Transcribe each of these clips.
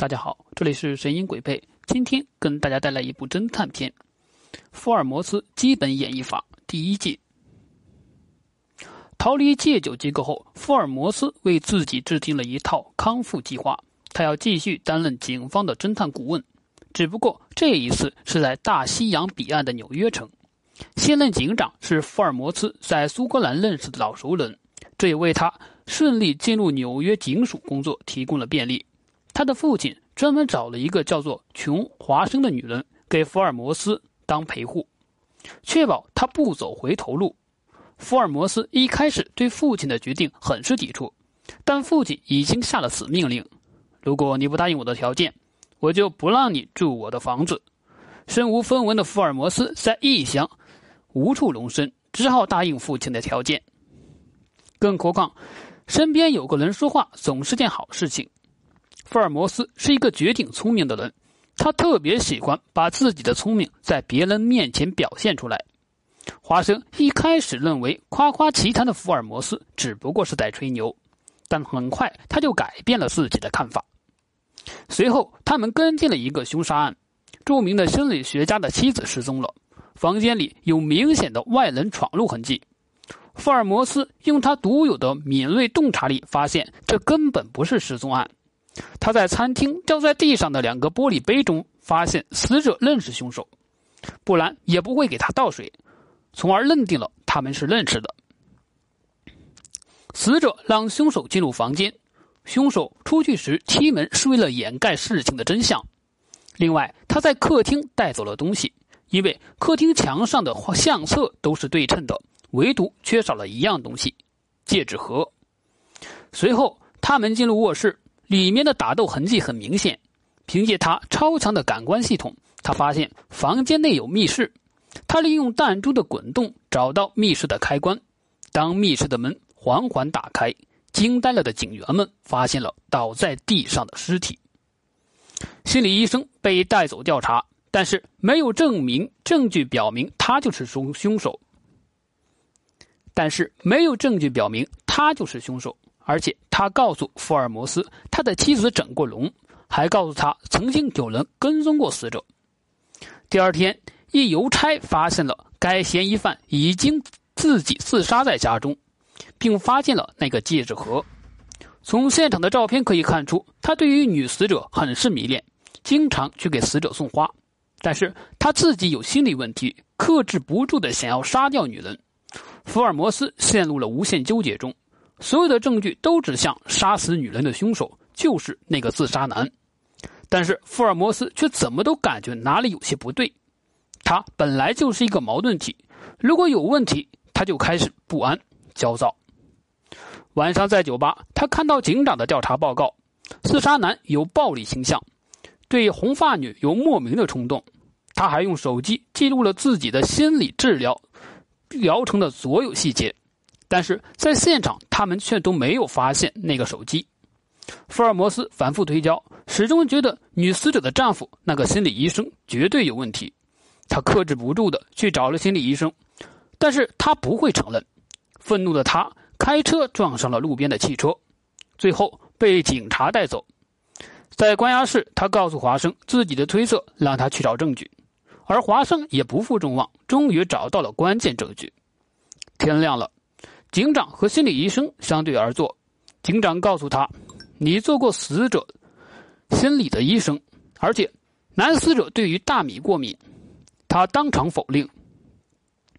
大家好，这里是神鹰鬼配，今天跟大家带来一部侦探片《福尔摩斯基本演绎法》第一季。逃离戒酒机构后，福尔摩斯为自己制定了一套康复计划，他要继续担任警方的侦探顾问，只不过这一次是在大西洋彼岸的纽约城。现任警长是福尔摩斯在苏格兰认识的老熟人，这也为他顺利进入纽约警署工作提供了便利。他的父亲专门找了一个叫做琼华生的女人给福尔摩斯当陪护，确保他不走回头路。福尔摩斯一开始对父亲的决定很是抵触，但父亲已经下了死命令：如果你不答应我的条件，我就不让你住我的房子。身无分文的福尔摩斯在异乡无处容身，只好答应父亲的条件。更何况，身边有个人说话总是件好事情。福尔摩斯是一个绝顶聪明的人，他特别喜欢把自己的聪明在别人面前表现出来。华生一开始认为夸夸其谈的福尔摩斯只不过是在吹牛，但很快他就改变了自己的看法。随后，他们跟进了一个凶杀案，著名的心理学家的妻子失踪了，房间里有明显的外人闯入痕迹。福尔摩斯用他独有的敏锐洞察力，发现这根本不是失踪案。他在餐厅掉在地上的两个玻璃杯中发现死者认识凶手，不然也不会给他倒水，从而认定了他们是认识的。死者让凶手进入房间，凶手出去时踢门是为了掩盖事情的真相。另外，他在客厅带走了东西，因为客厅墙上的相册都是对称的，唯独缺少了一样东西——戒指盒。随后，他们进入卧室。里面的打斗痕迹很明显，凭借他超强的感官系统，他发现房间内有密室。他利用弹珠的滚动找到密室的开关，当密室的门缓缓打开，惊呆了的警员们发现了倒在地上的尸体。心理医生被带走调查，但是没有证明证据表明他就是凶凶手。但是没有证据表明他就是凶手。而且他告诉福尔摩斯，他的妻子整过容，还告诉他曾经有人跟踪过死者。第二天，一邮差发现了该嫌疑犯已经自己自杀在家中，并发现了那个戒指盒。从现场的照片可以看出，他对于女死者很是迷恋，经常去给死者送花。但是他自己有心理问题，克制不住的想要杀掉女人。福尔摩斯陷入了无限纠结中。所有的证据都指向杀死女人的凶手就是那个自杀男，但是福尔摩斯却怎么都感觉哪里有些不对。他本来就是一个矛盾体，如果有问题，他就开始不安、焦躁。晚上在酒吧，他看到警长的调查报告：自杀男有暴力倾向，对红发女有莫名的冲动。他还用手机记录了自己的心理治疗疗程的所有细节。但是在现场，他们却都没有发现那个手机。福尔摩斯反复推敲，始终觉得女死者的丈夫那个心理医生绝对有问题。他克制不住的去找了心理医生，但是他不会承认。愤怒的他开车撞上了路边的汽车，最后被警察带走。在关押室，他告诉华生自己的推测，让他去找证据。而华生也不负众望，终于找到了关键证据。天亮了。警长和心理医生相对而坐，警长告诉他：“你做过死者心理的医生，而且男死者对于大米过敏。”他当场否定。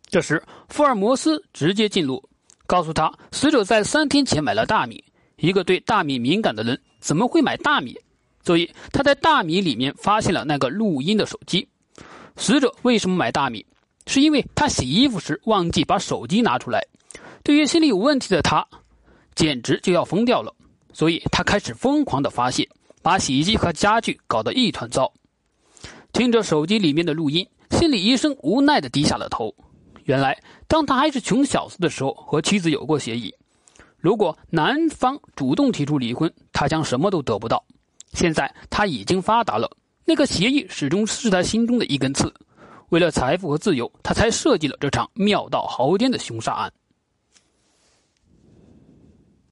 这时，福尔摩斯直接进入，告诉他：“死者在三天前买了大米，一个对大米敏感的人怎么会买大米？所以他在大米里面发现了那个录音的手机。死者为什么买大米？是因为他洗衣服时忘记把手机拿出来。”对于心理有问题的他，简直就要疯掉了，所以他开始疯狂的发泄，把洗衣机和家具搞得一团糟。听着手机里面的录音，心理医生无奈的低下了头。原来，当他还是穷小子的时候，和妻子有过协议：如果男方主动提出离婚，他将什么都得不到。现在他已经发达了，那个协议始终是他心中的一根刺。为了财富和自由，他才设计了这场妙到毫巅的凶杀案。